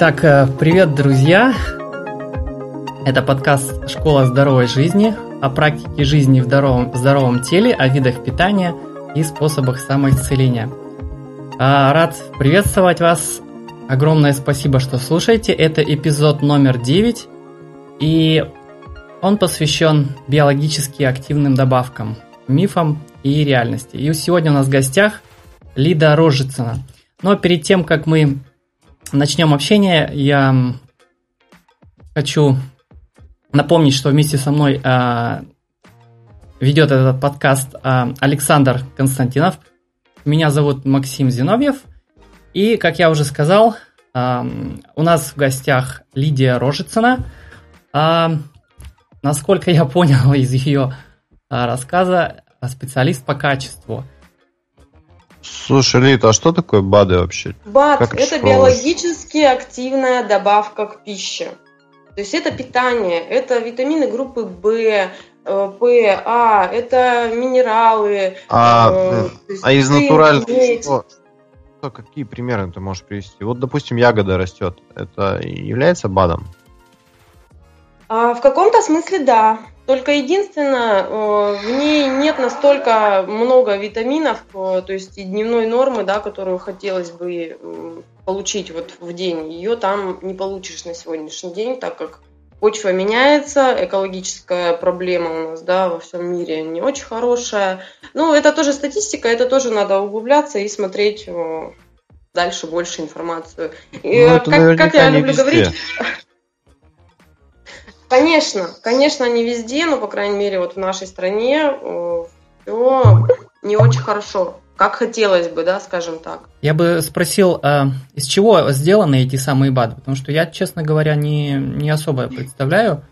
Итак, э, привет, друзья! Это подкаст «Школа здоровой жизни» о практике жизни в здоровом, здоровом теле, о видах питания и способах самоисцеления. А, рад приветствовать вас. Огромное спасибо, что слушаете. Это эпизод номер 9, и он посвящен биологически активным добавкам, мифам и реальности. И сегодня у нас в гостях Лида Рожицына. Но перед тем, как мы начнем общение, я хочу напомнить, что вместе со мной э, ведет этот подкаст э, Александр Константинов. Меня зовут Максим Зиновьев. И, как я уже сказал, э, у нас в гостях Лидия Рожицына. Э, насколько я понял из ее э, рассказа, специалист по качеству – Слушай, Лита, а что такое БАДы вообще? БАД – это биологически активная добавка к пище. То есть это питание, это витамины группы В, э, П, А, это минералы. А, э, а из натурального что, что, какие примеры ты можешь привести? Вот, допустим, ягода растет. Это является БАДом? А, в каком-то смысле да. Только единственное, э, в ней нет настолько много витаминов, э, то есть и дневной нормы, да, которую хотелось бы получить вот в день, ее там не получишь на сегодняшний день, так как почва меняется, экологическая проблема у нас, да, во всем мире не очень хорошая. Ну, это тоже статистика, это тоже надо углубляться и смотреть э, дальше больше информацию. Ну, как, как я люблю везде. говорить, Конечно, конечно, не везде, но, по крайней мере, вот в нашей стране все не очень хорошо, как хотелось бы, да, скажем так. Я бы спросил, а из чего сделаны эти самые БАДы? Потому что я, честно говоря, не, не особо представляю,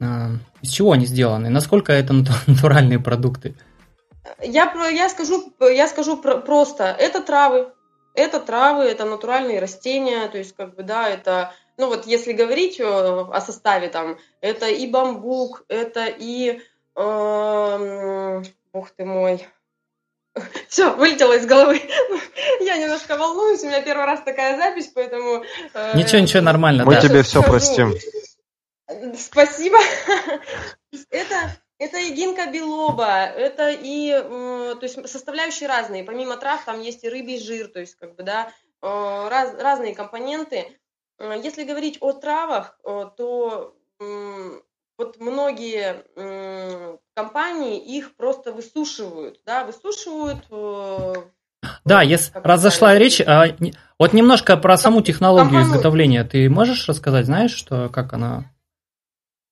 а, из чего они сделаны, насколько это натуральные продукты. Я, я скажу, я скажу просто, это травы, это травы, это натуральные растения, то есть, как бы, да, это ну вот если говорить о, о составе там, это и бамбук, это и, э, ух ты мой, все, вылетело из головы. Я немножко волнуюсь, у меня первый раз такая запись, поэтому... Э, ничего, ничего, нормально. Мы да. тебе все простим. Спасибо. Это, это и гинка белоба, это и, э, то есть составляющие разные. Помимо трав там есть и рыбий жир, то есть как бы, да, э, раз, разные компоненты. Э, если говорить о травах, э, то вот многие компании их просто высушивают, да, высушивают. Э, да, если раз зашла речь, а, вот немножко про саму технологию компанию... изготовления, ты можешь рассказать, знаешь, что как она?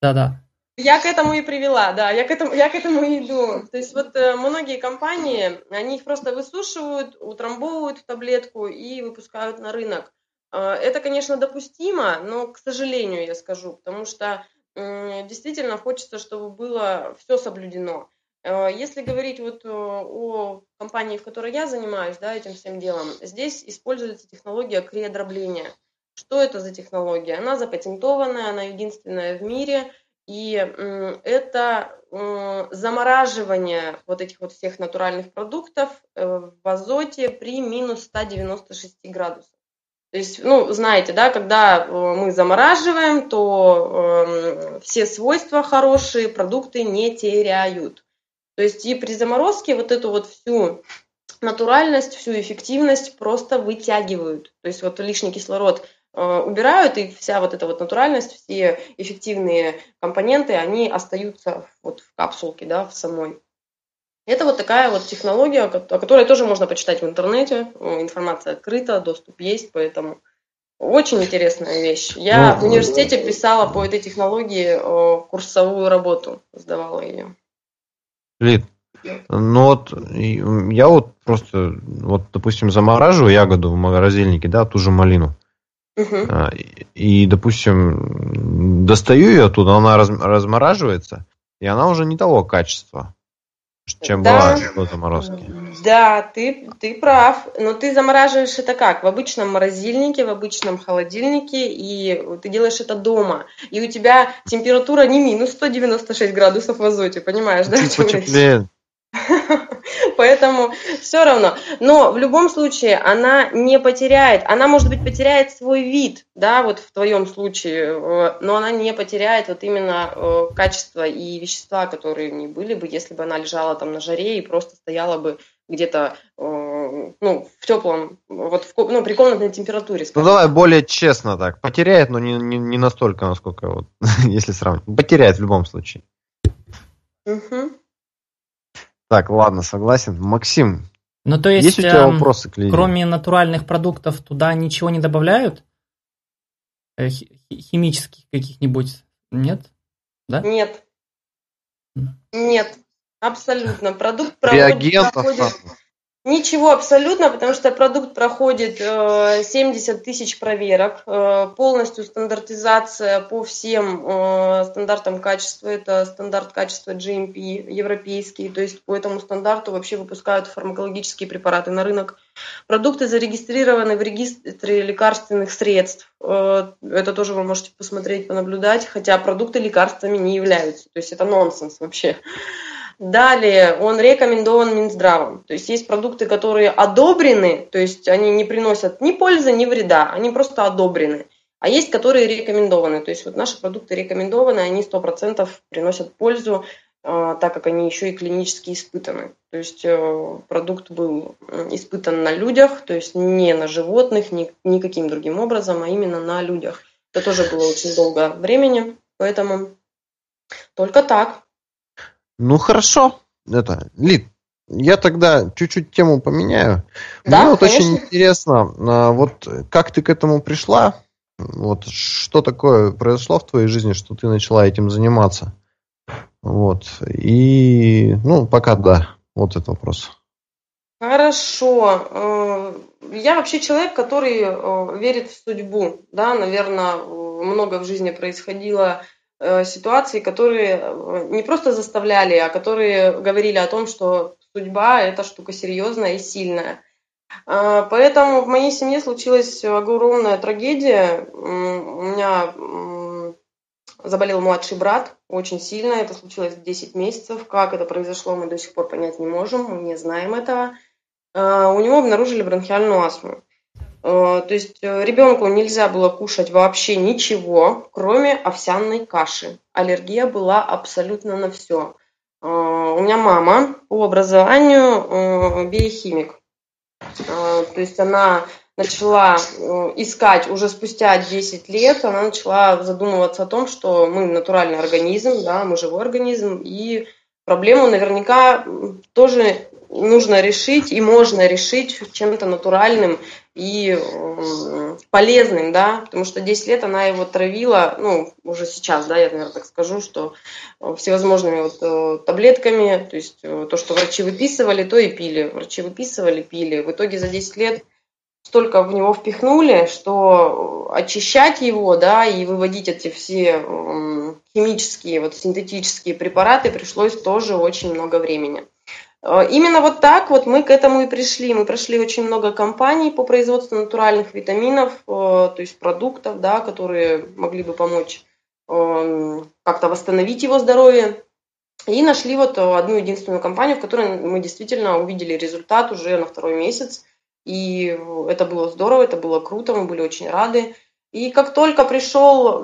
Да-да. Я к этому и привела, да, я к этому, я к этому и иду. То есть вот э, многие компании, они их просто высушивают, утрамбовывают в таблетку и выпускают на рынок. А, это, конечно, допустимо, но, к сожалению, я скажу, потому что действительно хочется, чтобы было все соблюдено. А, если говорить вот э, о компании, в которой я занимаюсь, да, этим всем делом, здесь используется технология криодробления. Что это за технология? Она запатентованная, она единственная в мире, и это замораживание вот этих вот всех натуральных продуктов э, в азоте при минус 196 градусов. То есть, ну, знаете, да, когда э, мы замораживаем, то э, все свойства хорошие продукты не теряют. То есть и при заморозке вот эту вот всю натуральность, всю эффективность просто вытягивают. То есть вот лишний кислород э, убирают, и вся вот эта вот натуральность, все эффективные компоненты, они остаются вот в капсулке, да, в самой. Это вот такая вот технология, о которой тоже можно почитать в интернете. Информация открыта, доступ есть, поэтому очень интересная вещь. Я ну, в университете писала по этой технологии курсовую работу, сдавала ее. Лид, ну вот я вот просто, вот допустим, замораживаю ягоду в морозильнике, да, ту же малину. Угу. И, допустим, достаю ее оттуда, она размораживается, и она уже не того качества чем да, была до заморозки. Да, ты, ты прав. Но ты замораживаешь это как? В обычном морозильнике, в обычном холодильнике, и ты делаешь это дома. И у тебя температура не минус 196 градусов в азоте, понимаешь, да? Чуть потеплее. поэтому все равно. Но в любом случае она не потеряет, она, может быть, потеряет свой вид, да, вот в твоем случае, э, но она не потеряет вот именно э, качество и вещества, которые в ней были бы, если бы она лежала там на жаре и просто стояла бы где-то э, ну, в теплом, вот в, ну, при комнатной температуре. Скажем. Ну давай более честно так. Потеряет, но не, не, не настолько, насколько вот, если сравнить. Потеряет в любом случае. Угу. Так, ладно, согласен. Максим, ну, то есть, есть у тебя эм, вопросы к? Кроме натуральных продуктов туда ничего не добавляют? Э, химических каких-нибудь? Нет? Да? Нет. Нет. Абсолютно. Продукт Реагентов проходит... Ничего абсолютно, потому что продукт проходит 70 э, тысяч проверок, э, полностью стандартизация по всем э, стандартам качества, это стандарт качества GMP европейский, то есть по этому стандарту вообще выпускают фармакологические препараты на рынок. Продукты зарегистрированы в регистре лекарственных средств, это тоже вы можете посмотреть, понаблюдать, хотя продукты лекарствами не являются, то есть это нонсенс вообще. Далее он рекомендован Минздравом. То есть есть продукты, которые одобрены, то есть они не приносят ни пользы, ни вреда, они просто одобрены. А есть, которые рекомендованы. То есть вот наши продукты рекомендованы, они 100% приносят пользу, э, так как они еще и клинически испытаны. То есть э, продукт был испытан на людях, то есть не на животных, ни, никаким другим образом, а именно на людях. Это тоже было очень долго времени, поэтому только так. Ну хорошо, это, Лид, я тогда чуть-чуть тему поменяю. Да, Мне вот конечно. очень интересно, а, вот как ты к этому пришла? Вот что такое произошло в твоей жизни, что ты начала этим заниматься? Вот. И, ну, пока да, вот этот вопрос. Хорошо. Э, я вообще человек, который э, верит в судьбу. Да, наверное, много в жизни происходило Э, ситуации, которые э, не просто заставляли, а которые говорили о том, что судьба – это штука серьезная и сильная. А, поэтому в моей семье случилась огромная трагедия. У меня заболел младший брат очень сильно. Это случилось в 10 месяцев. Как это произошло, мы до сих пор понять не можем. Мы не знаем этого. А, у него обнаружили бронхиальную астму. Э, то есть э, ребенку нельзя было кушать вообще ничего, кроме овсяной каши. Аллергия была абсолютно на все. Э, у меня мама по образованию биохимик. То есть она начала искать уже спустя 10 лет, она начала задумываться о том, что мы натуральный организм, да, мы живой организм, и проблему наверняка тоже нужно решить и можно решить чем-то натуральным и полезным, да, потому что 10 лет она его травила, ну, уже сейчас, да, я, наверное, так скажу, что э, всевозможными вот э, таблетками, то есть э, то, что врачи выписывали, то и пили. Врачи выписывали, пили. В итоге за 10 лет столько в него впихнули, что очищать его, да, и выводить эти все химические, вот синтетические препараты пришлось тоже очень много времени. Э, именно вот так вот мы к этому и пришли. Мы прошли очень много компаний по производству натуральных витаминов, э, то есть продуктов, да, которые могли бы помочь эм, как-то восстановить его здоровье. И нашли вот одну единственную компанию, в которой мы действительно увидели результат уже на второй месяц. И это было здорово, это было круто, мы были очень рады. И как только пришел,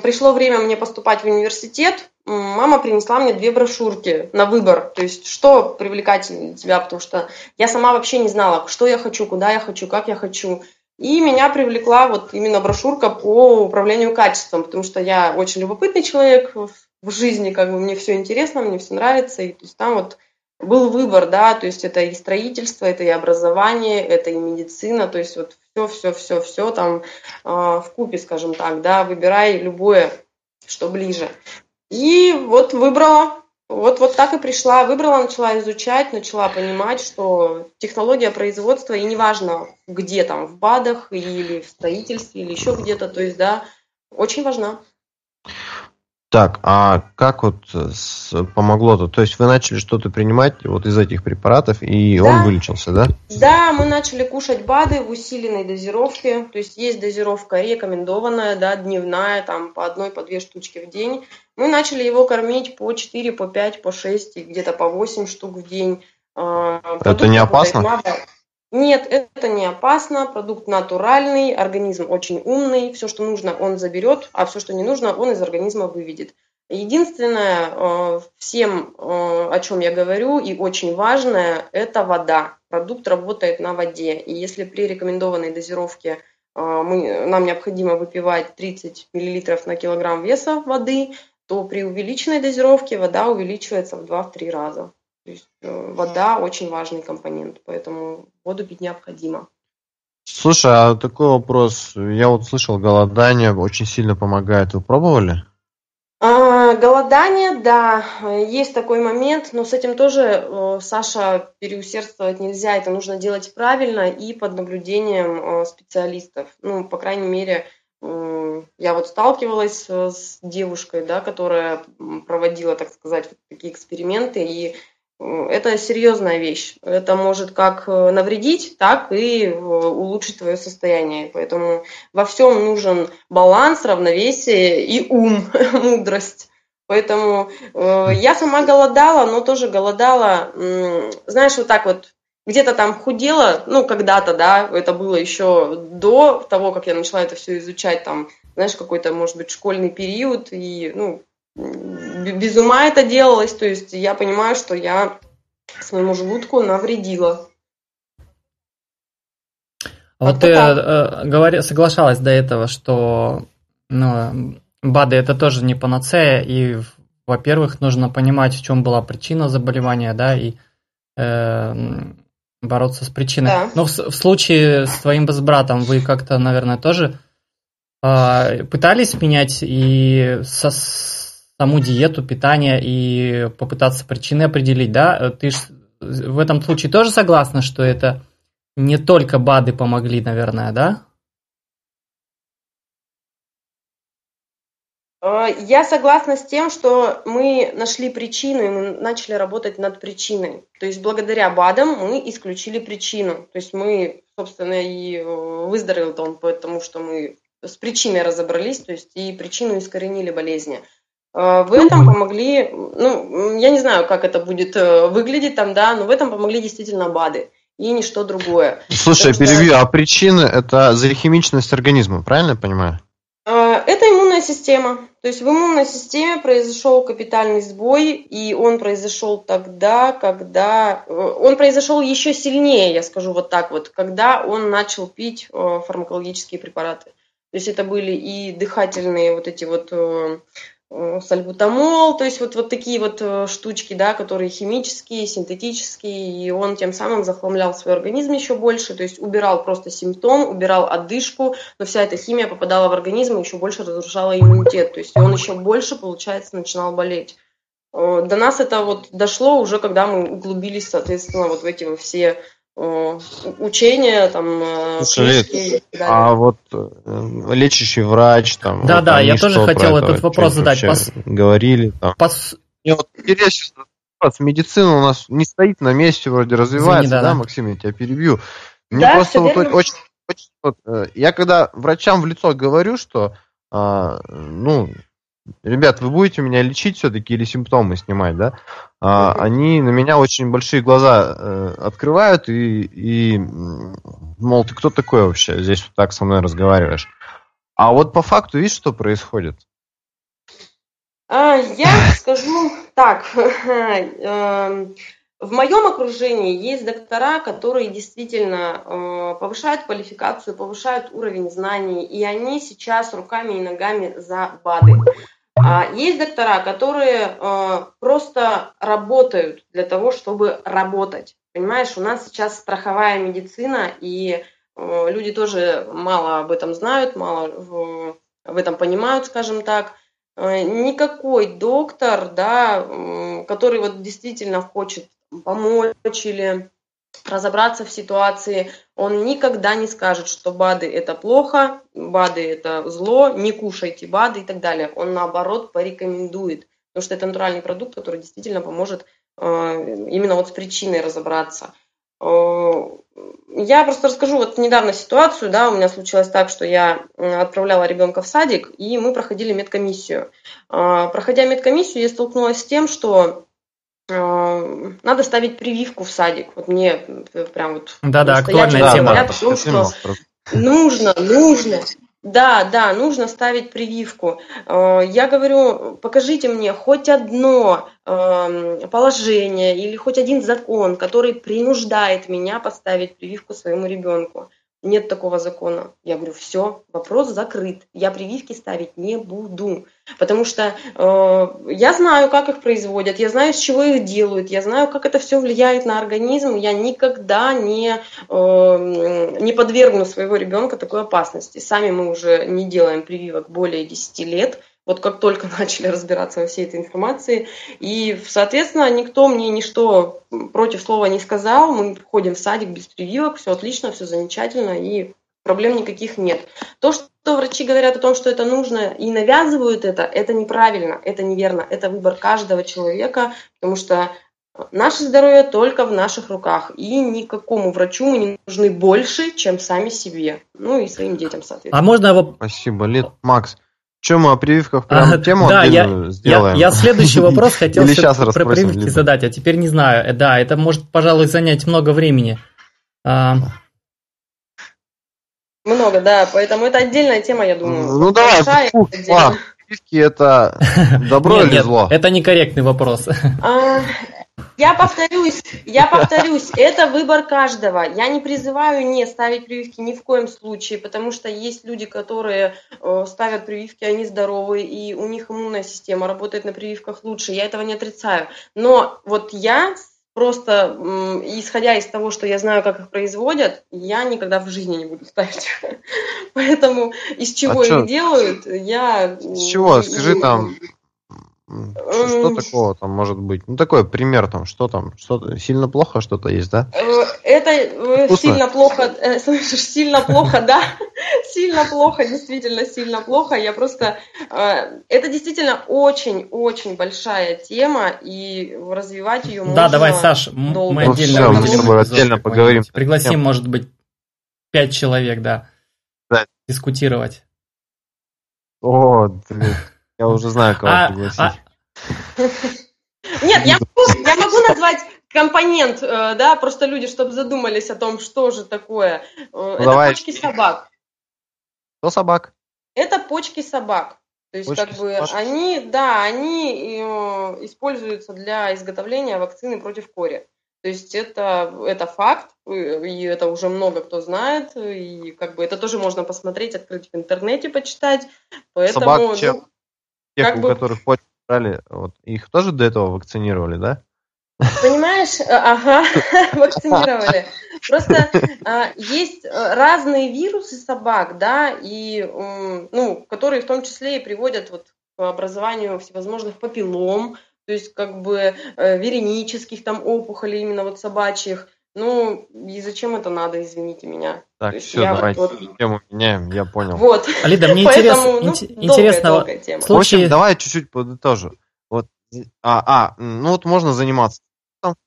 пришло время мне поступать в университет, мама принесла мне две брошюрки на выбор. То есть, что привлекательно для тебя, потому что я сама вообще не знала, что я хочу, куда я хочу, как я хочу. И меня привлекла вот именно брошюрка по управлению качеством, потому что я очень любопытный человек в жизни, как бы мне все интересно, мне все нравится. И то есть там вот был выбор, да, то есть это и строительство, это и образование, это и медицина, то есть вот все, все, все, все там э, в купе, скажем так, да, выбирай любое, что ближе. И вот выбрала, вот, вот так и пришла, выбрала, начала изучать, начала понимать, что технология производства, и неважно где там, в БАДах или в строительстве, или еще где-то, то есть, да, очень важна. Так, а как вот э, помогло-то? То есть вы начали что-то принимать вот из этих препаратов, и да. он вылечился, да? Да, мы начали кушать БАДы в усиленной дозировке. То есть есть дозировка рекомендованная, да, дневная, там по одной, по две штучки в день. Мы начали его кормить по 4, по 5, по 6 и где-то по 8 штук в день. Это не опасно? Нет, это не опасно, продукт натуральный, организм очень умный, все, что нужно, он заберет, а все, что не нужно, он из организма выведет. Единственное, э, всем, э, о чем я говорю, и очень важное, это вода. Продукт работает на воде. И если при рекомендованной дозировке э, мы, нам необходимо выпивать 30 мл на килограмм веса воды, то при увеличенной дозировке вода увеличивается в 2-3 раза. То есть вода очень важный компонент, поэтому воду пить необходимо. Слушай, а такой вопрос. Я вот слышал, голодание очень сильно помогает. Вы пробовали? А, голодание, да, есть такой момент, но с этим тоже, э, Саша, переусердствовать нельзя. Это нужно делать правильно и под наблюдением э, специалистов. Ну, по крайней мере, я вот сталкивалась с девушкой, да, которая проводила, так сказать, такие эксперименты, и это серьезная вещь. Это может как э, навредить, так и э, улучшить твое состояние. Поэтому во всем нужен баланс, равновесие и ум, мудрость. Поэтому э, я сама голодала, но тоже голодала, э, знаешь, вот так вот где-то там худела, ну, когда-то, да, это было еще до того, как я начала это все изучать, там, знаешь, какой-то, может быть, школьный период, и, ну, без ума это делалось, то есть я понимаю, что я своему желудку навредила. Вот ты э, говори, соглашалась до этого, что ну, БАДы это тоже не панацея, и, во-первых, нужно понимать, в чем была причина заболевания, да, и э, бороться с причиной. Да. Но в, в случае с твоим братом вы как-то, наверное, тоже э, пытались менять и со, саму диету, питание и попытаться причины определить, да? Ты ж в этом случае тоже согласна, что это не только БАДы помогли, наверное, да? А, я согласна с тем, что мы нашли причину, и мы начали работать над причиной. То есть благодаря БАДам мы исключили причину. То есть мы, собственно, и э, выздоровел он, потому что мы с причиной разобрались, то есть и причину искоренили болезни. Э, в этом помогли, ну, я не знаю, как это будет э, выглядеть там, да, но в этом помогли действительно БАДы и ничто другое. Слушай, Потому перебью, что... а причины это захимичность организма, правильно я понимаю? Э, это иммунная система. То есть в иммунной системе произошел капитальный сбой, и он произошел тогда, когда... Он произошел еще сильнее, я скажу вот так вот, когда он начал пить фармакологические препараты. То есть это были и дыхательные вот эти вот сальбутамол, то есть вот, вот такие вот э, штучки, да, которые химические, синтетические, и он тем самым захламлял свой организм еще больше, то есть убирал просто симптом, убирал отдышку, но вся эта химия попадала в организм и еще больше разрушала иммунитет, то есть он еще больше, получается, начинал болеть. Э, до нас это вот дошло уже, когда мы углубились, соответственно, вот в эти все учения, там, э, Слушай, а вот э, лечащий врач, там, да, вот, да, я тоже хотел этот вопрос задать. Пос... Говорили, там. Пос... Мне вот интересно, медицина у нас не стоит на месте, вроде развивается, Извини, да, да, да, Максим, я тебя перебью. Мне да, просто вот очень, очень вот, э, я когда врачам в лицо говорю, что, а, ну, ребят, вы будете меня лечить все-таки или симптомы снимать, да? А, они на меня очень большие глаза э, открывают и, и, мол, ты кто такой вообще? Здесь вот так со мной разговариваешь. А вот по факту видишь, что происходит? А, я скажу так. В моем окружении есть доктора, которые действительно э, повышают квалификацию, повышают уровень знаний, и они сейчас руками и ногами за БАДы. А есть доктора, которые э, просто работают для того, чтобы работать. Понимаешь, у нас сейчас страховая медицина, и э, люди тоже мало об этом знают, мало в, в этом понимают, скажем так. Никакой доктор, да, который вот действительно хочет помочь или разобраться в ситуации, он никогда не скажет, что БАДы это плохо, БАДы это зло, не кушайте БАДы и так далее. Он наоборот порекомендует, потому что это натуральный продукт, который действительно поможет э, именно вот с причиной разобраться. Э, я просто расскажу вот недавно ситуацию, да, у меня случилось так, что я отправляла ребенка в садик, и мы проходили медкомиссию. Э, проходя медкомиссию, я столкнулась с тем, что э, надо ставить прививку в садик. Вот мне прям вот... Да-да, актуальная тема. Говорят о том, что нужно, нужно, да, да, нужно ставить прививку. Я говорю, покажите мне хоть одно эм, положение или хоть один закон, который принуждает меня поставить прививку своему ребенку нет такого закона. Я говорю, все, вопрос закрыт. Я прививки ставить не буду. Потому что э, я знаю, как их производят, я знаю, с чего их делают, я знаю, как это все влияет на организм. Я никогда не, э, не подвергну своего ребенка такой опасности. Сами мы уже не делаем прививок более 10 лет вот как только начали разбираться во всей этой информации. И, соответственно, никто мне ничто против слова не сказал. Мы ходим в садик без прививок, все отлично, все замечательно, и проблем никаких нет. То, что врачи говорят о том, что это нужно и навязывают это, это неправильно, это неверно. Это выбор каждого человека, потому что Наше здоровье только в наших руках, и никакому врачу мы не нужны больше, чем сами себе, ну и своим детям, соответственно. А можно его... Спасибо, Лид. Макс, Чем мы о прививках прям а, тему да, я, сделаем? Я, я следующий вопрос хотел про прививки либо. задать, а теперь не знаю. Э, да, это может, пожалуй, занять много времени. А... Много, да, поэтому это отдельная тема, я думаю. Ну давай, фу, прививки это добро или зло? Это некорректный вопрос. Я повторюсь, я повторюсь, это выбор каждого. Я не призываю не ставить прививки ни в коем случае, потому что есть люди, которые э, ставят прививки, они здоровые, и у них иммунная система работает на прививках лучше. Я этого не отрицаю. Но вот я просто, исходя из того, что я знаю, как их производят, я никогда в жизни не буду ставить. Поэтому из чего а их что? делают, я... Из чего? Скажи там, что такого там может быть? Ну, такой пример там, что там, что сильно плохо что-то есть, да? Э, это э, Вкусно? сильно плохо, э, слышишь, сильно плохо, да? Сильно плохо, действительно сильно плохо. Я просто... Это действительно очень-очень большая тема, и развивать ее можно Да, давай, Саш, мы отдельно, мы с тобой отдельно поговорим. Пригласим, может быть, пять человек, да, дискутировать. О, блин. Я уже знаю, кого а, пригласить. А... Нет, я могу, я могу назвать компонент, э, да, просто люди, чтобы задумались о том, что же такое. Ну, Это давай. почки собак. Что собак? Это почки собак. То есть, почки как бы, собак. они, да, они э, используются для изготовления вакцины против кори. То есть это, это факт, и это уже много кто знает, и как бы это тоже можно посмотреть, открыть в интернете, почитать. Поэтому, Собак чем? Ну, Тех, как у бы... которых почку брали, вот, их тоже до этого вакцинировали, да? Понимаешь, э, ага, вакцинировали. Просто а, есть э, разные вирусы собак, да, и, ну, которые в том числе и приводят вот к образованию всевозможных папиллом, то есть как бы э, веренических там опухолей именно вот собачьих. Ну, и зачем это надо, извините меня. Так, все, давайте вот... тему меняем, я понял. Вот. Алида, мне Поэтому, интерес, ну, интересно, долгая, долгая в общем, давай чуть-чуть подытожу. Вот, а, а, ну вот можно заниматься.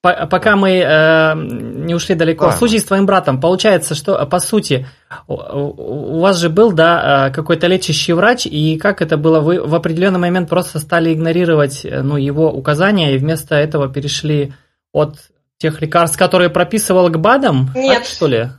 Пока мы э, не ушли далеко. Да. В случае с твоим братом, получается, что по сути у вас же был, да, э, какой-то лечащий врач, и как это было? Вы в определенный момент просто стали игнорировать э, ну, его указания и вместо этого перешли от тех лекарств, которые прописывал к БАДам? Нет. Так, что ли?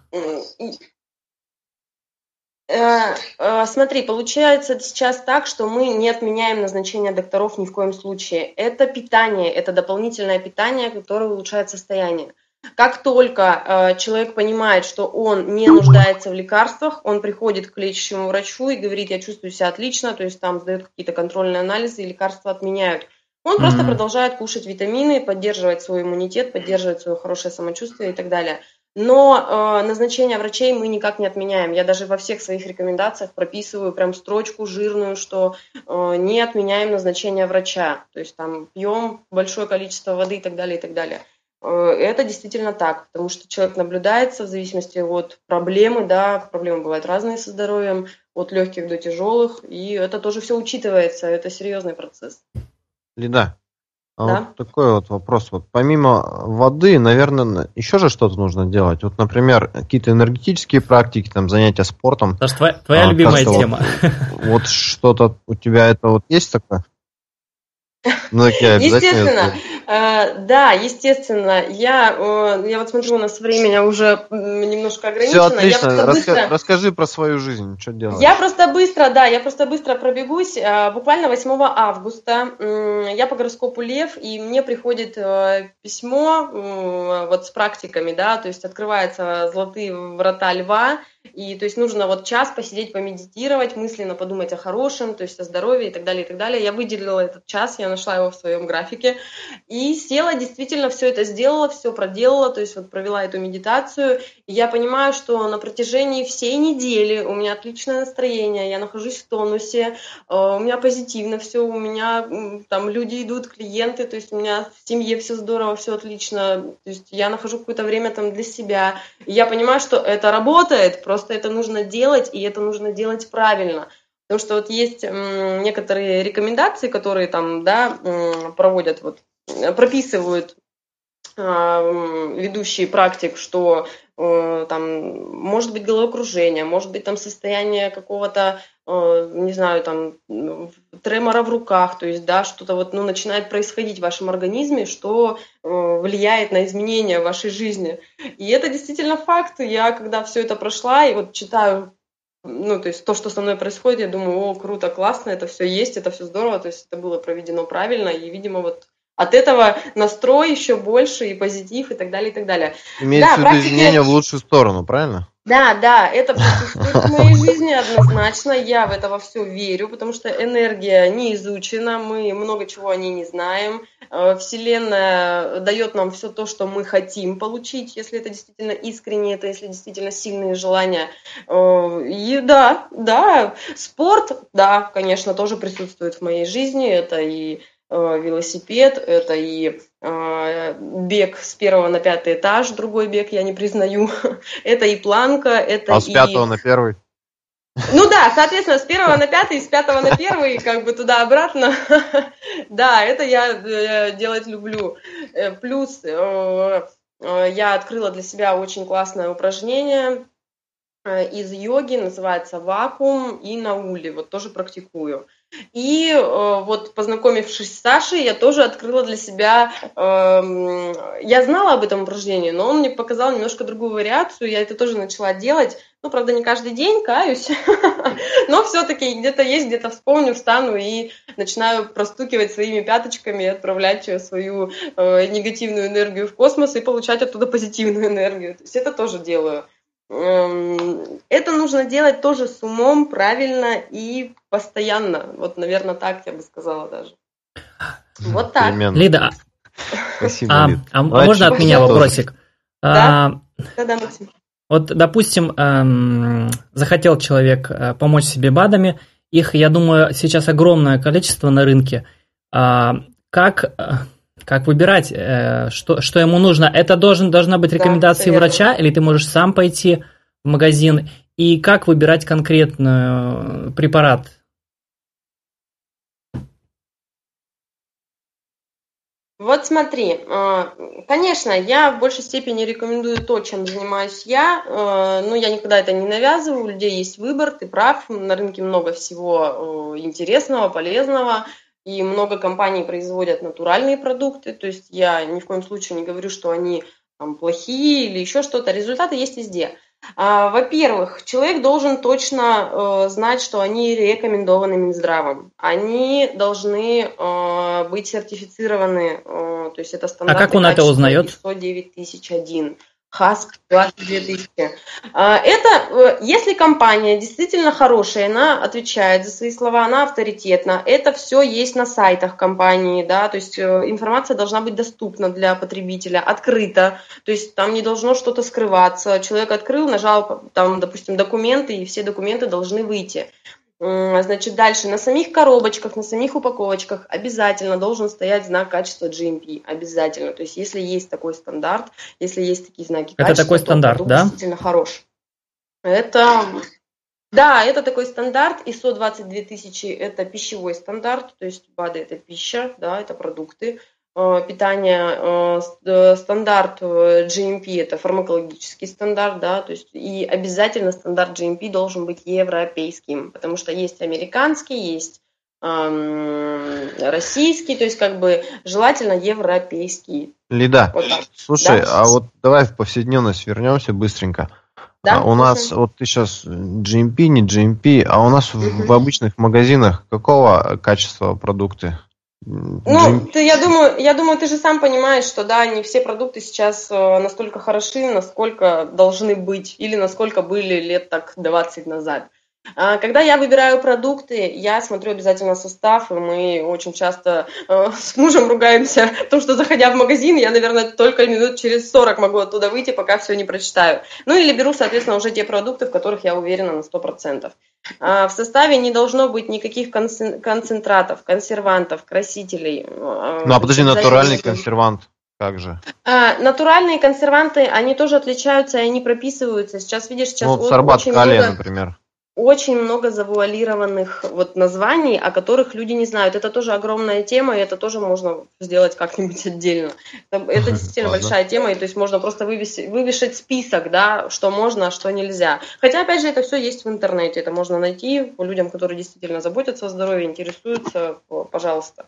Э, э, смотри, получается сейчас так, что мы не отменяем назначение докторов ни в коем случае. Это питание, это дополнительное питание, которое улучшает состояние. Как только э, человек понимает, что он не нуждается в лекарствах, он приходит к лечащему врачу и говорит, я чувствую себя отлично, то есть там сдают какие-то контрольные анализы, и лекарства отменяют. Он mm-hmm. просто продолжает кушать витамины, поддерживать свой иммунитет, поддерживать свое хорошее самочувствие и так далее. Но э, назначение врачей мы никак не отменяем. Я даже во всех своих рекомендациях прописываю прям строчку жирную, что э, не отменяем назначение врача. То есть там пьем большое количество воды и так далее, и так далее. Э, это действительно так, потому что человек наблюдается в зависимости от проблемы, да, проблемы бывают разные со здоровьем, от легких до тяжелых, и это тоже все учитывается, это серьезный процесс. Лида, а да? вот такой вот вопрос. Вот помимо воды, наверное, еще же что-то нужно делать. Вот, например, какие-то энергетические практики, там, занятия спортом. Даже твоя, твоя а, любимая тема. Вот, вот что-то у тебя это вот есть такое? Ну, естественно, э, да, естественно. Я, э, я вот смотрю, у нас время уже немножко ограничено. Все отлично. Я быстро... Расскажи про свою жизнь, что делаешь. Я просто быстро, да, я просто быстро пробегусь. Э, буквально 8 августа я по гороскопу Лев, и мне приходит письмо вот с практиками, да, то есть открываются золотые врата Льва, и то есть нужно вот час посидеть, помедитировать, мысленно подумать о хорошем, то есть о здоровье и так далее, и так далее. Я выделила этот час, я нашла его в своем графике и села, действительно все это сделала, все проделала, то есть вот провела эту медитацию. И я понимаю, что на протяжении всей недели у меня отличное настроение, я нахожусь в тонусе, э, у меня позитивно все, у меня там люди идут, клиенты, то есть у меня в семье все здорово, все отлично, то есть я нахожу какое-то время там для себя. И я понимаю, что это работает, просто это нужно делать, и это нужно делать правильно. Потому что вот есть некоторые рекомендации, которые там, да, проводят, вот, прописывают а, ведущий практик, что там может быть головокружение, может быть там состояние какого-то, э, не знаю, там тремора в руках, то есть, да, что-то вот, ну, начинает происходить в вашем организме, что э, влияет на изменения в вашей жизни. И это действительно факт. Я, когда все это прошла, и вот читаю ну, то есть то, что со мной происходит, я думаю, о, круто, классно, это все есть, это все здорово, то есть это было проведено правильно, и, видимо, вот от этого настрой еще больше и позитив и так далее, и так далее. Имеется да, в виду практики... изменения в лучшую сторону, правильно? Да, да, это присутствует в моей жизни однозначно, я в это во все верю, потому что энергия не изучена, мы много чего о ней не знаем, э, Вселенная дает нам все то, что мы хотим получить, если это действительно искренне, это если действительно сильные желания. Э, и да, да, спорт, да, конечно, тоже присутствует в моей жизни, это и велосипед, это и э, бег с первого на пятый этаж, другой бег я не признаю, это и планка, это а с пятого на первый? Ну да, соответственно, с первого на пятый, с пятого на первый, как бы туда-обратно. Да, это я э, делать люблю. Плюс я открыла для себя очень классное упражнение из йоги, называется вакуум и наули, вот тоже практикую. И э, вот познакомившись с Сашей, я тоже открыла для себя, э, я знала об этом упражнении, но он мне показал немножко другую вариацию, я это тоже начала делать, ну, правда, не каждый день, каюсь, но все-таки где-то есть, где-то вспомню, встану и начинаю простукивать своими пяточками, отправлять свою э, негативную энергию в космос и получать оттуда позитивную энергию. То есть это тоже делаю. Эм, это нужно делать тоже с умом, правильно и постоянно. Вот, наверное, так я бы сказала даже. Вот так. Лида, Спасибо, а, Лид. а, а можно от меня вопросик? Да? А, да, да, Максим. Вот, допустим, эм, захотел человек э, помочь себе БАДами, их, я думаю, сейчас огромное количество на рынке. А, как э, как выбирать, э, что, что ему нужно? Это должен, должна быть рекомендация да, врача, или ты можешь сам пойти в магазин? И как выбирать конкретный препарат? Вот смотри, э, конечно, я в большей степени рекомендую то, чем занимаюсь я, э, но я никогда это не навязываю, у людей есть выбор, ты прав, на рынке много всего интересного, полезного, и много компаний производят натуральные продукты, то есть я ни в коем случае не говорю, что они там, плохие или еще что-то, результаты есть везде. А, во-первых, человек должен точно э, знать, что они рекомендованы Минздравом. Они должны э, быть сертифицированы, э, то есть это стандарт. А как он это узнает? 109001. ХАСП 2000. А, это, э, если компания действительно хорошая, она отвечает за свои слова, она авторитетна, это все есть на сайтах компании, да, то есть э, информация должна быть доступна для потребителя, открыта, то есть там не должно что-то скрываться. Человек открыл, нажал там, допустим, документы, и все документы должны выйти. Значит, дальше на самих коробочках, на самих упаковочках обязательно должен стоять знак качества GMP. Обязательно. То есть, если есть такой стандарт, если есть такие знаки это качества, такой стандарт, да? действительно хорош. Это да, это такой стандарт. ISO 22000 это пищевой стандарт, то есть БАДы это пища, да, это продукты. Э, питания, э, э, стандарт GMP это фармакологический стандарт, да, то есть и обязательно стандарт GMP должен быть европейским, потому что есть американский, есть российский, то есть как бы желательно европейский. Лида, вот слушай, да? а вот давай в повседневность вернемся быстренько. Да, а у нас, вот ты сейчас GMP, не GMP, а у нас угу. в обычных магазинах какого качества продукты? Ну, ты, я думаю, я думаю, ты же сам понимаешь, что да, не все продукты сейчас э, настолько хороши, насколько должны быть, или насколько были лет так 20 назад. А, когда я выбираю продукты, я смотрю обязательно состав, и мы очень часто э, с мужем ругаемся, потому что, заходя в магазин, я, наверное, только минут через 40 могу оттуда выйти, пока все не прочитаю. Ну или беру, соответственно, уже те продукты, в которых я уверена на 100%. А, в составе не должно быть никаких концентратов, консервантов, красителей. Э, ну а подожди, натуральный консервант. Как же? А, натуральные консерванты, они тоже отличаются, и они прописываются. Сейчас, видишь, сейчас ну, сорбат калия, много... например очень много завуалированных вот названий, о которых люди не знают. Это тоже огромная тема, и это тоже можно сделать как-нибудь отдельно. Это действительно большая тема, и то есть можно просто вывесить, вывешать список, да, что можно, а что нельзя. Хотя, опять же, это все есть в интернете, это можно найти людям, которые действительно заботятся о здоровье, интересуются, пожалуйста.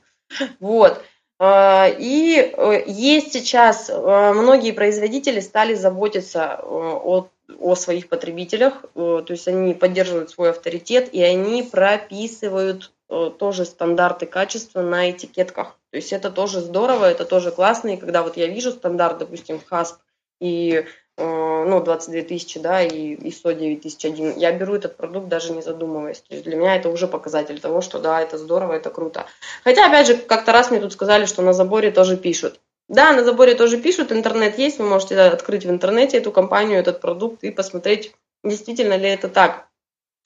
Вот. А, и э, есть сейчас, э, многие производители стали заботиться э, о о своих потребителях, э, то есть они поддерживают свой авторитет и они прописывают э, тоже стандарты качества на этикетках. То есть это тоже здорово, это тоже классно, и когда вот я вижу стандарт, допустим, HASP и э, ну, 22 тысячи, да, и ISO 9001, я беру этот продукт даже не задумываясь. То есть для меня это уже показатель того, что да, это здорово, это круто. Хотя, опять же, как-то раз мне тут сказали, что на заборе тоже пишут. Да, на заборе тоже пишут, интернет есть, вы можете открыть в интернете эту компанию, этот продукт и посмотреть, действительно ли это так.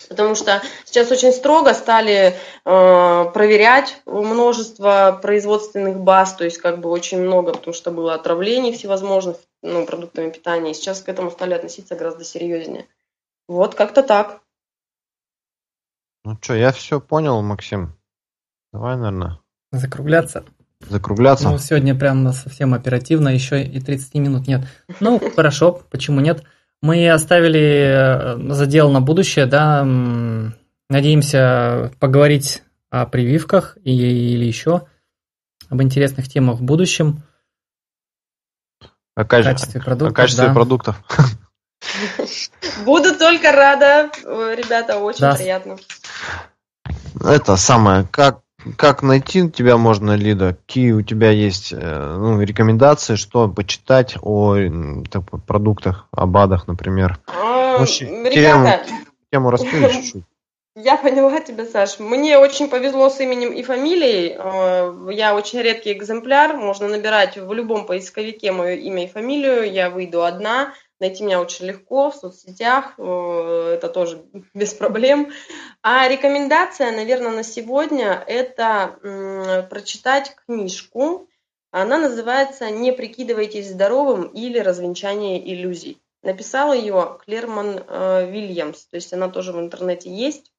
Потому что сейчас очень строго стали э, проверять множество производственных баз, то есть как бы очень много, потому что было отравлений всевозможных ну, продуктами питания. И сейчас к этому стали относиться гораздо серьезнее. Вот как-то так. Ну что, я все понял, Максим. Давай, наверное. Закругляться закругляться. Ну, сегодня прям совсем оперативно, еще и 30 минут нет. Ну, хорошо, почему нет? Мы оставили э, задел на будущее, да, надеемся поговорить о прививках или еще об интересных темах в будущем. О, качестве продуктов. О качестве да. продуктов. Буду только рада, ребята, очень да. приятно. Это самое, как как найти тебя можно, Лида? Какие у тебя есть э, ну, рекомендации, что почитать о так, продуктах, о БАДах, например? Ребята, тему, тему раскрыли чуть-чуть. Я поняла тебя, Саш. Мне очень повезло с именем и фамилией. Э, я очень редкий экземпляр. Можно набирать в любом поисковике мое имя и фамилию. Я выйду одна. Найти меня очень легко в соцсетях, э, это тоже без проблем. А рекомендация, наверное, на сегодня – это прочитать книжку. Она называется «Не прикидывайтесь здоровым» или «Развенчание иллюзий». Написал ее Клерман э, Вильямс, то есть она тоже в интернете есть.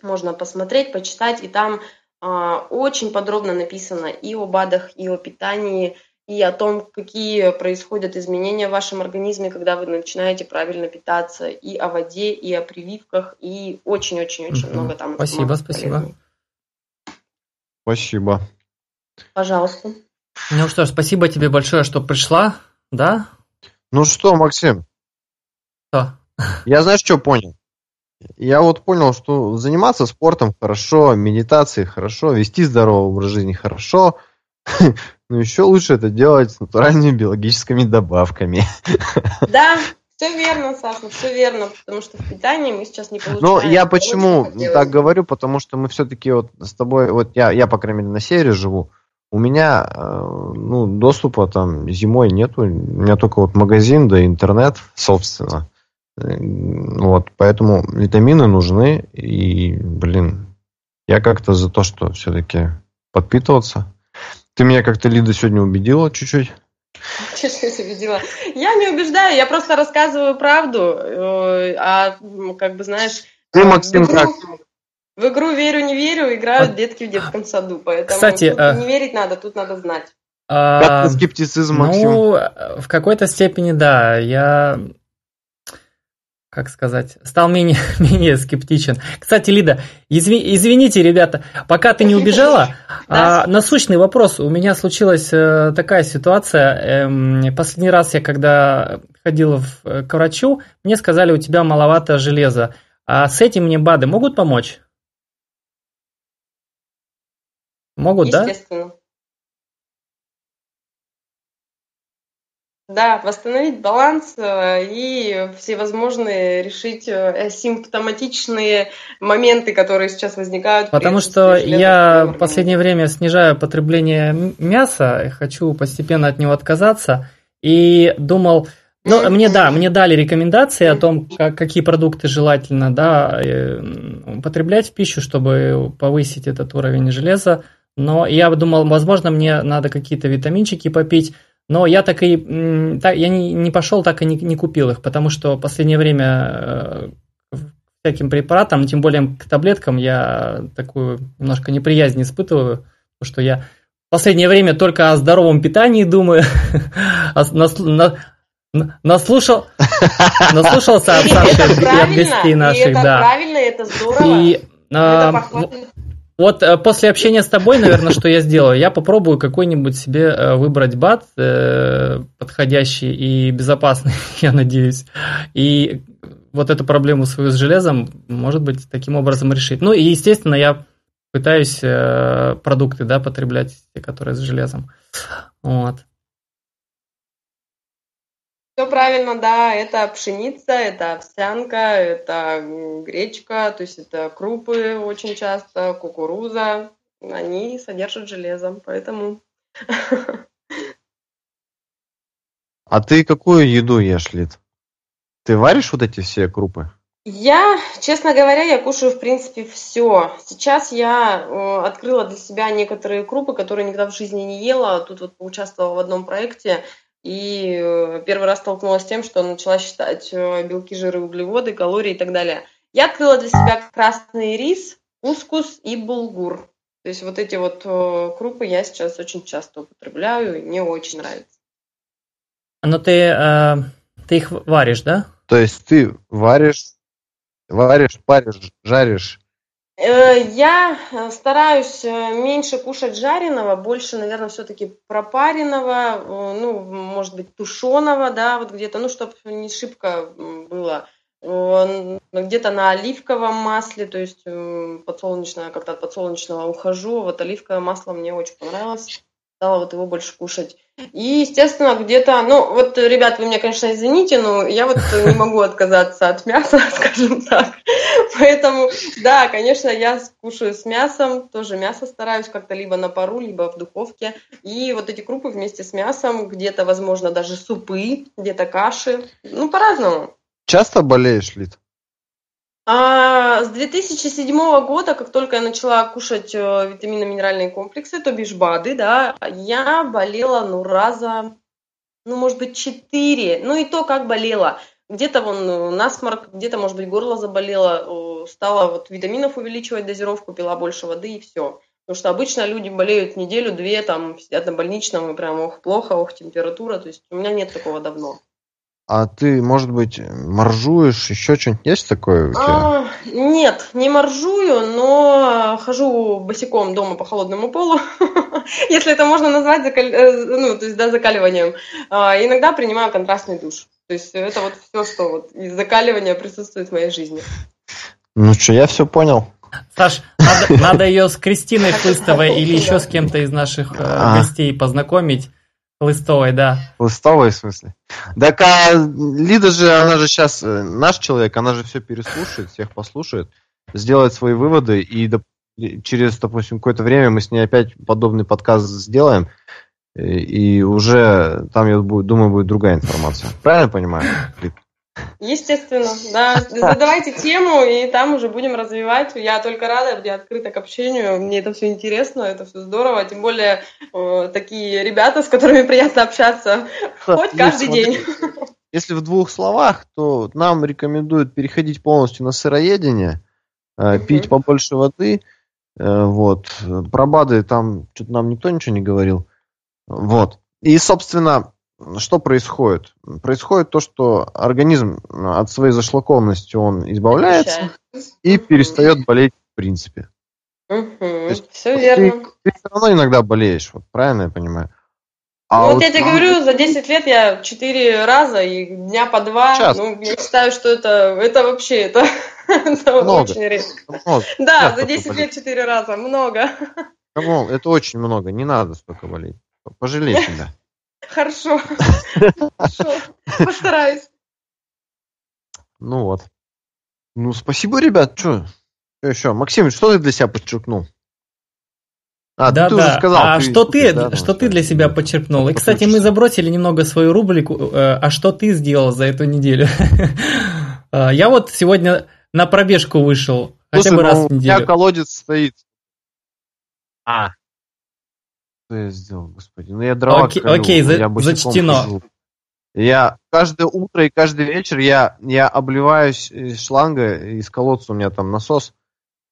Можно посмотреть, почитать, и там а, очень подробно написано и о БАДах, и о питании, и о том, какие происходят изменения в вашем организме, когда вы начинаете правильно питаться, и о воде, и о прививках, и очень-очень-очень много там. Спасибо, спасибо. Спасибо. Пожалуйста. Ну что ж, спасибо тебе большое, что пришла, да? Ну что, Максим? Что? Я знаешь, что понял? Я вот понял, что заниматься спортом хорошо, медитацией хорошо, вести здоровый образ жизни хорошо, Но еще лучше это делать с натуральными биологическими добавками. Да, все верно, Саша, все верно, потому что в питании мы сейчас не получаем. Ну, я почему так говорю, потому что мы все-таки вот с тобой, вот я, я, по крайней мере, на севере живу, у меня э, ну, доступа там зимой нету, у меня только вот магазин да интернет, собственно. Вот, поэтому витамины нужны, и, блин, я как-то за то, что все-таки подпитываться. Ты меня как-то, Лида, сегодня убедила чуть-чуть. Чуть-чуть убедила. Я не убеждаю, я просто рассказываю правду. Э, а, как бы, знаешь... Ты, Максим, в игру, как? В игру верю, не верю, играют а... детки в детском саду. Поэтому Кстати, тут а... не верить надо, тут надо знать. А... Как скептицизм, Максим? Ну, в какой-то степени, да. Я как сказать, стал менее, менее скептичен. Кстати, Лида, изви, извините, ребята, пока ты не убежала, а, насущный вопрос. У меня случилась а, такая ситуация. А, последний раз я, когда ходил в, э, к врачу, мне сказали, у тебя маловато железа. А с этим мне БАДы могут помочь? Могут, да? Естественно. Да, восстановить баланс э, и всевозможные решить э, симптоматичные моменты, которые сейчас возникают. Потому что я в последнее время снижаю потребление мяса, хочу постепенно от него отказаться. И думал, ну, мне да, мне дали рекомендации о том, как, какие продукты желательно да, э, употреблять в пищу, чтобы повысить этот уровень железа. Но я думал, возможно, мне надо какие-то витаминчики попить. Но я так и так, я не, не пошел, так и не, не купил их, потому что в последнее время э, всяким препаратам, тем более к таблеткам, я такую немножко неприязнь испытываю, потому что я в последнее время только о здоровом питании думаю, наслушал, наслушался от Саши и от гостей наших, да. правильно, это здорово. И, это вот э, после общения с тобой, наверное, что я сделаю? Я попробую какой-нибудь себе э, выбрать бат э, подходящий и безопасный, я надеюсь. И вот эту проблему свою с железом, может быть, таким образом решить. Ну и, естественно, я пытаюсь продукты, да, потреблять, те, которые с железом. Вот. Все правильно, да, это пшеница, это овсянка, это гречка, то есть это крупы очень часто, кукуруза, они содержат железо, поэтому... А ты какую еду ешь, Лид? Ты варишь вот эти все крупы? Я, честно говоря, я кушаю, в принципе, все. Сейчас я э, открыла для себя некоторые крупы, которые никогда в жизни не ела. Тут вот поучаствовала в одном проекте и э, первый раз столкнулась с тем, что начала считать э, белки, жиры, углеводы, калории и так далее. Я открыла для себя красный рис, кускус и булгур. То есть вот эти вот э, крупы я сейчас очень часто употребляю, и мне очень нравится. Но ты, э, ты их варишь, да? То есть ты варишь, варишь, паришь, жаришь я э, стараюсь э, меньше кушать жареного, больше, наверное, все-таки пропаренного, ну, может быть, тушеного, да, вот где-то, ну, чтобы не шибко было. Где-то на оливковом масле, то есть подсолнечное, как-то от подсолнечного ухожу. Вот оливковое масло мне очень понравилось стала вот его больше кушать. И, естественно, где-то, ну, вот, ребят, вы меня, конечно, извините, но я вот не могу отказаться от мяса, скажем так. Поэтому, да, конечно, я кушаю с мясом, тоже мясо стараюсь как-то либо на пару, либо в духовке. И вот эти крупы вместе с мясом, где-то, возможно, даже супы, где-то каши, ну, по-разному. Часто болеешь, Лид? А с 2007 года, как только я начала кушать э, витаминно-минеральные комплексы, то бишь БАДы, да, я болела, ну, раза, ну, может быть, четыре. Ну, и то, как болела. Где-то вон э, насморк, где-то, может быть, горло заболело, стала вот витаминов увеличивать дозировку, пила больше воды и все. Потому что обычно люди болеют неделю-две, там, сидят на больничном, и прям, ох, плохо, ох, температура. То есть у меня нет такого давно. А ты, может быть, моржуешь, еще что-нибудь есть такое у тебя? А, нет, не моржую, но хожу босиком дома по холодному полу, если это можно назвать закаль... Э, ну, то есть, да, закаливанием. А, иногда принимаю контрастный душ. То есть это вот все, что вот из закаливания присутствует в моей жизни. Ну что, я все понял. Саш, надо, надо ее с Кристиной Хлыстовой или еще с кем-то из наших э, а. гостей познакомить. Лыстовой, да. Лыстовой, в смысле? Так а Лида же, она же сейчас э, наш человек, она же все переслушает, всех послушает, сделает свои выводы, и через, допустим, какое-то время мы с ней опять подобный подкаст сделаем, и уже там, я думаю, будет другая информация. Правильно понимаю? Естественно, да. Задавайте тему, и там уже будем развивать. Я только рада, я открыта к общению. Мне это все интересно, это все здорово. Тем более э, такие ребята, с которыми приятно общаться хоть каждый день. Если в двух словах, то нам рекомендуют переходить полностью на сыроедение, э, пить побольше воды. Э, вот. Про БАДы там что-то нам никто ничего не говорил. Вот. И, собственно, что происходит? Происходит то, что организм от своей зашлакованности он избавляется и перестает болеть в принципе. Угу, есть, все верно. Ты, ты все равно иногда болеешь, вот правильно я понимаю? А ну, вот, вот я тебе говорю, за 10 лет я 4 раза и дня по 2. Час. Ну, я считаю, что это, это вообще это, это много. очень редко. Много. Да, Часто за 10 лет 4 раза. Много. Come on, это очень много. Не надо столько болеть. Пожалей себя. Хорошо. Хорошо. Постараюсь. Ну вот. Ну, спасибо, ребят. Что? еще? Максим, что ты для себя подчеркнул? А, да, ты да. уже сказал. А ты, что ты, да, что ты для себя подчеркнул? И, кстати, мы забросили немного свою рубрику. Э, а что ты сделал за эту неделю? А, я вот сегодня на пробежку вышел. Хотя бы раз ну, в неделю. У меня колодец стоит. А. Что я сделал, господи? Ну, я дрова Окей, колю, окей за, я зачтено. Хожу. Я каждое утро и каждый вечер я, я обливаюсь из шланга, из колодца у меня там насос.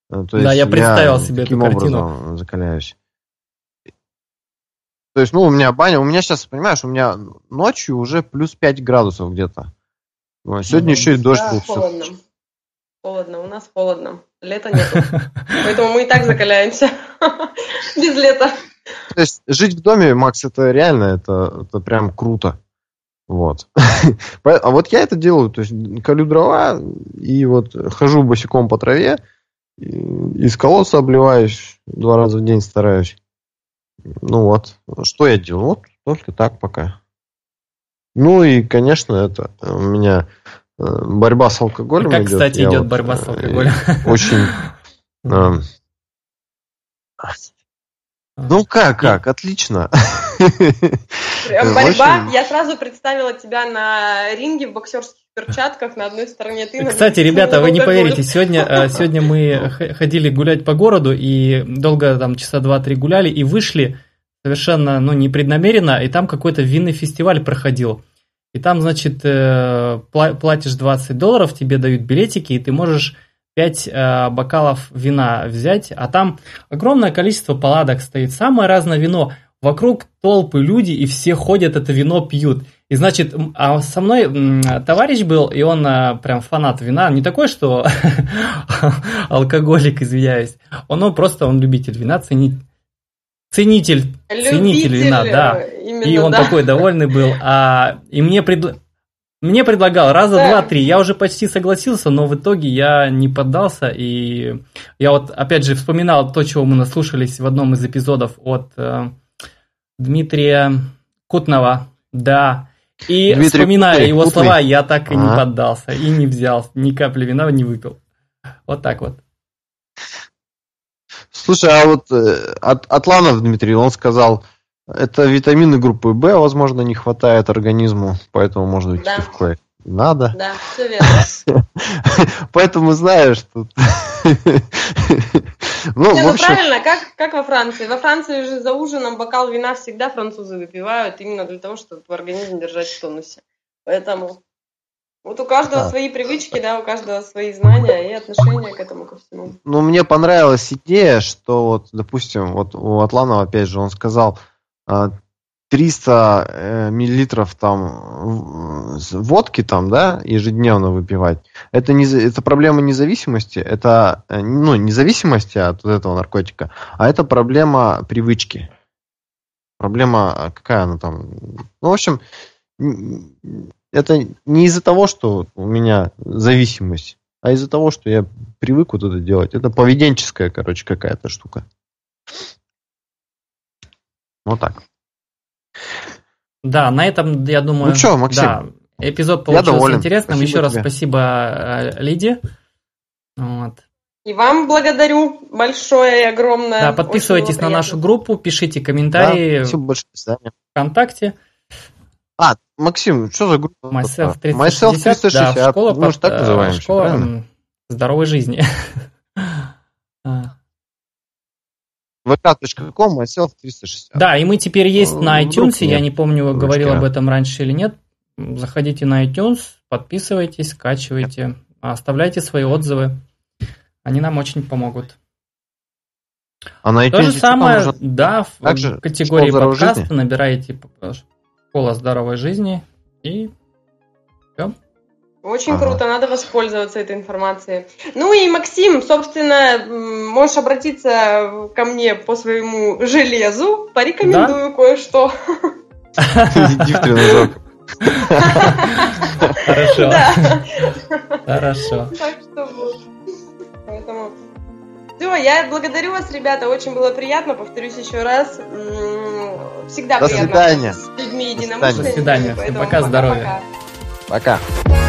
Э, то да, я представил я себе таким эту картину. закаляюсь. То есть, ну, у меня баня, у меня сейчас, понимаешь, у меня ночью уже плюс 5 градусов где-то. Сегодня mm еще и дождь да, был. Холодно. Все. Холодно, у нас холодно. Лета нет. Поэтому мы и так закаляемся. Без лета. То есть жить в доме, Макс, это реально, это, это прям круто. Вот. А вот я это делаю, то есть колю дрова и вот хожу босиком по траве, из колодца обливаюсь, два раза в день стараюсь. Ну вот, что я делаю? Вот только так пока. Ну и, конечно, это у меня э, борьба с алкоголем как, идет. кстати, я идет вот, борьба с алкоголем? Очень... Э, ну как, как, отлично. Прям борьба. Я сразу представила тебя на ринге в боксерских перчатках, на одной стороне ты. Кстати, ребята, вы не поверите, сегодня, э, сегодня мы ходили гулять по городу и долго там часа два-три гуляли и вышли совершенно, ну, непреднамеренно, и там какой-то винный фестиваль проходил. И там, значит, э, платишь 20 долларов, тебе дают билетики, и ты можешь 5 э, бокалов вина взять, а там огромное количество паладок стоит, самое разное вино, вокруг толпы люди, и все ходят, это вино пьют. И значит, а со мной товарищ был, и он а, прям фанат вина, не такой, что алкоголик, извиняюсь, он, он просто, он любитель вина, ценить ценитель, любитель ценитель вина, да. Именно, и он да. такой довольный был. А, и мне, пред... мне предлагал раза да. два-три. Я уже почти согласился, но в итоге я не поддался. И я вот опять же вспоминал то, чего мы наслушались в одном из эпизодов от э, Дмитрия Кутного. Да. И Дмитрий вспоминая Кутный, его Кутный. слова, я так и а? не поддался. И не взял. Ни капли вина не выпил. Вот так вот. Слушай, а вот э, от, Атланов Дмитрий, он сказал, это витамины группы В, возможно, не хватает организму, поэтому, может быть, да. пивко надо. Да, все верно. Поэтому знаешь, что... Ну, ну правильно, как, как во Франции. Во Франции же за ужином бокал вина всегда французы выпивают, именно для того, чтобы организм держать в тонусе. Поэтому вот у каждого да. свои привычки, да, у каждого свои знания и отношения к этому ко всему. Ну, мне понравилась идея, что вот, допустим, вот у Атланова, опять же, он сказал, 300 э, миллилитров там водки там, да, ежедневно выпивать. Это, не, это проблема независимости, это, э, ну, независимости от вот этого наркотика, а это проблема привычки. Проблема, а какая она там? Ну, в общем, это не из-за того, что у меня зависимость, а из-за того, что я привык вот это делать. Это поведенческая, короче, какая-то штука. Вот так. Да, на этом, я думаю... Ну что, Максим? Да, эпизод получился интересным. Спасибо Еще раз тебе. спасибо э, Лиде. Вот. И вам благодарю большое и огромное. Да, подписывайтесь на нашу группу, пишите комментарии да, спасибо большое, ВКонтакте. А, Максим, что за группа? Myself 360. Myself 360. Да, школа, Мы же так называем. Школа правильно? здоровой жизни. vk.com, myself 360. Да, и мы теперь есть на iTunes, я не помню, говорил об этом раньше или нет. Заходите на iTunes, подписывайтесь, скачивайте, оставляйте свои отзывы. Они нам очень помогут. А на iTunes То же самое, можно... да, в Также категории подкаста набираете школа здоровой жизни. И. Очень ага. круто, надо воспользоваться этой информацией. Ну и Максим, собственно, можешь обратиться ко мне по своему железу, порекомендую да? кое-что. Иди в тренажер. Хорошо. Хорошо. Так что вот. Поэтому все, я благодарю вас, ребята, очень было приятно, повторюсь еще раз. Всегда До приятно свидания. с людьми единомышленниками. До свидания. Пока, здоровья. Пока. пока.